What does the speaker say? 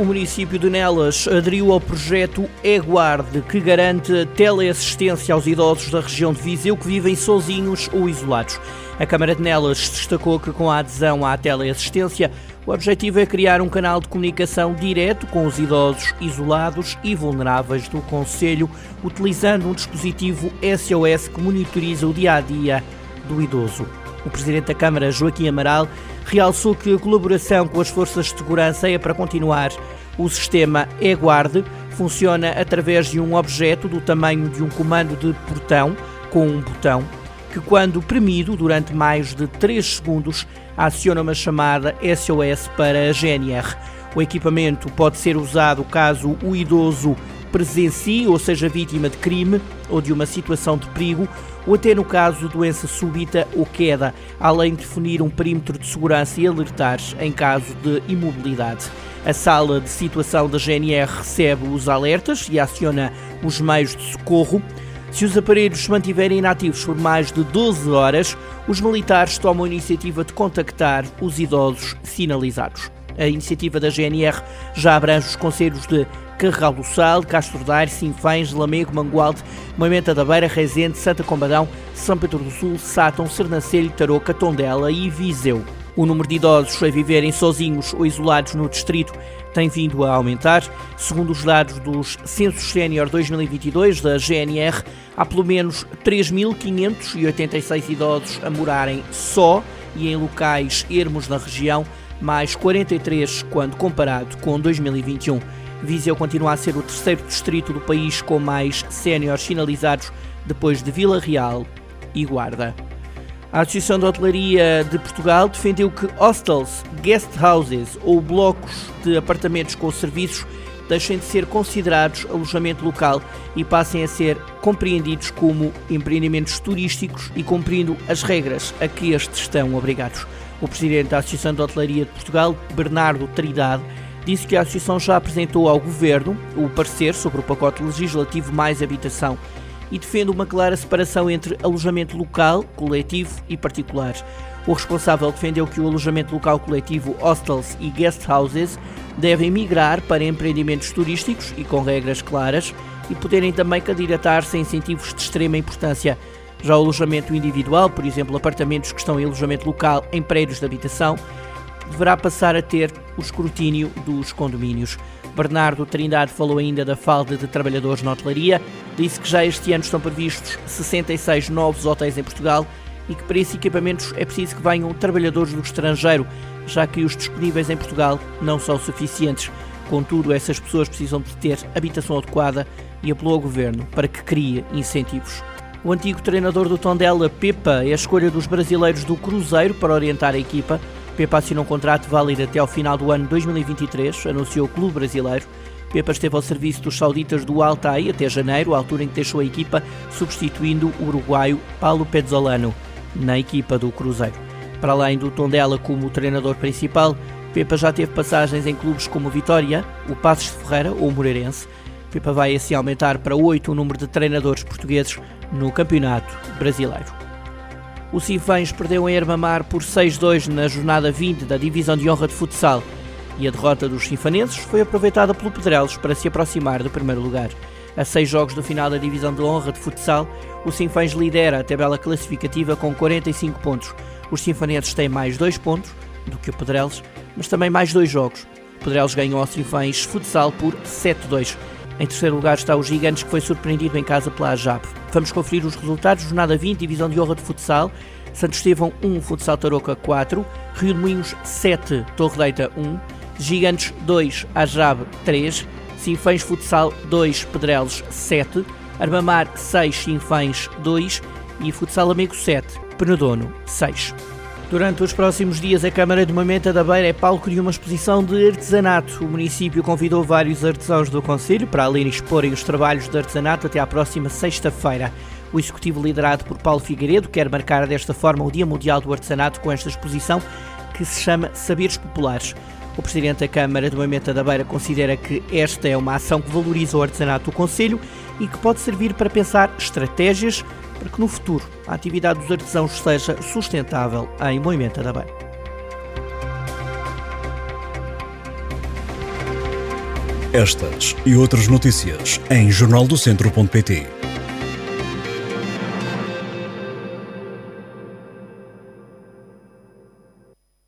O município de Nelas aderiu ao projeto EGuarde, que garante teleassistência aos idosos da região de Viseu que vivem sozinhos ou isolados. A Câmara de Nelas destacou que, com a adesão à teleassistência, o objetivo é criar um canal de comunicação direto com os idosos isolados e vulneráveis do Conselho, utilizando um dispositivo SOS que monitoriza o dia a dia do idoso. O Presidente da Câmara, Joaquim Amaral, realçou que a colaboração com as forças de segurança é para continuar. O sistema E-Guarde funciona através de um objeto do tamanho de um comando de portão, com um botão, que, quando premido durante mais de 3 segundos, aciona uma chamada SOS para a GNR. O equipamento pode ser usado caso o idoso presencie ou seja vítima de crime ou de uma situação de perigo, ou até no caso de doença súbita ou queda, além de definir um perímetro de segurança e alertar em caso de imobilidade. A sala de situação da GNR recebe os alertas e aciona os meios de socorro. Se os aparelhos se mantiverem inativos por mais de 12 horas, os militares tomam a iniciativa de contactar os idosos sinalizados. A iniciativa da GNR já abrange os conselhos de Carregal do Sal, Castro Daire, Sinfães, Lamego, Mangualde, Moimenta da Beira, Rezende, Santa Combadão, São Pedro do Sul, Sátão, Sernancelho, Tarouca, Tondela e Viseu. O número de idosos a viverem sozinhos ou isolados no distrito tem vindo a aumentar. Segundo os dados dos Censos Sénior 2022 da GNR, há pelo menos 3.586 idosos a morarem só e em locais ermos na região, mais 43 quando comparado com 2021. Viseu continua a ser o terceiro distrito do país com mais séniores sinalizados, depois de Vila Real e Guarda. A Associação de Hotelaria de Portugal defendeu que hostels, guest houses ou blocos de apartamentos com serviços deixem de ser considerados alojamento local e passem a ser compreendidos como empreendimentos turísticos e cumprindo as regras a que estes estão obrigados. O presidente da Associação de Hotelaria de Portugal, Bernardo Tridade, disse que a Associação já apresentou ao Governo o parecer sobre o pacote legislativo mais habitação e defende uma clara separação entre alojamento local, coletivo e particular. O responsável defendeu que o alojamento local coletivo, hostels e guest houses devem migrar para empreendimentos turísticos e com regras claras e poderem também candidatar-se a incentivos de extrema importância. Já o alojamento individual, por exemplo, apartamentos que estão em alojamento local em prédios de habitação, deverá passar a ter o escrutínio dos condomínios. Bernardo Trindade falou ainda da falta de trabalhadores na hotelaria, disse que já este ano estão previstos 66 novos hotéis em Portugal e que para esses equipamentos é preciso que venham trabalhadores do estrangeiro, já que os disponíveis em Portugal não são suficientes. Contudo, essas pessoas precisam de ter habitação adequada e apelou ao governo para que crie incentivos. O antigo treinador do Tondela, Pepa, é a escolha dos brasileiros do Cruzeiro para orientar a equipa. Pepa assinou um contrato válido até ao final do ano 2023, anunciou o clube brasileiro. Pepa esteve ao serviço dos sauditas do Altai até janeiro, altura em que deixou a equipa, substituindo o uruguaio Paulo Pezzolano na equipa do Cruzeiro. Para além do Tondela como treinador principal, Pepa já teve passagens em clubes como Vitória, o Passos de Ferreira ou o Moreirense. Pepa vai assim aumentar para oito o número de treinadores portugueses no Campeonato Brasileiro. O Cifães perdeu em Ermamar por 6-2 na jornada 20 da Divisão de Honra de Futsal e a derrota dos sinfanenses foi aproveitada pelo Pedrelos para se aproximar do primeiro lugar. A seis jogos do final da Divisão de Honra de Futsal, o Sinfães lidera a tabela classificativa com 45 pontos. Os sinfanenses têm mais dois pontos do que o Pedrelos, mas também mais dois jogos. O Pedrelos ganhou ao Sinfães Futsal por 7-2. Em terceiro lugar está o Gigantes, que foi surpreendido em casa pela AJAP. Vamos conferir os resultados. Jornada 20, Divisão de Honra de Futsal. Santo Estevão 1, Futsal Tarouca 4, Rio de Moinhos 7, Torre Deita 1, Gigantes 2, AJAB 3, Sinfães Futsal 2, Pedrelos 7, Armamar 6, Sinfães 2 e Futsal Amigo 7, Penedono 6. Durante os próximos dias, a Câmara de Mamenta da Beira é palco de uma exposição de artesanato. O município convidou vários artesãos do Conselho para ali exporem os trabalhos de artesanato até à próxima sexta-feira. O executivo liderado por Paulo Figueiredo quer marcar desta forma o Dia Mundial do Artesanato com esta exposição que se chama Saberes Populares. O Presidente da Câmara de Moimenta da Beira considera que esta é uma ação que valoriza o artesanato do Conselho e que pode servir para pensar estratégias para que no futuro a atividade dos artesãos seja sustentável em Moimenta da Beira. Estas e outras notícias em jornaldocentro.pt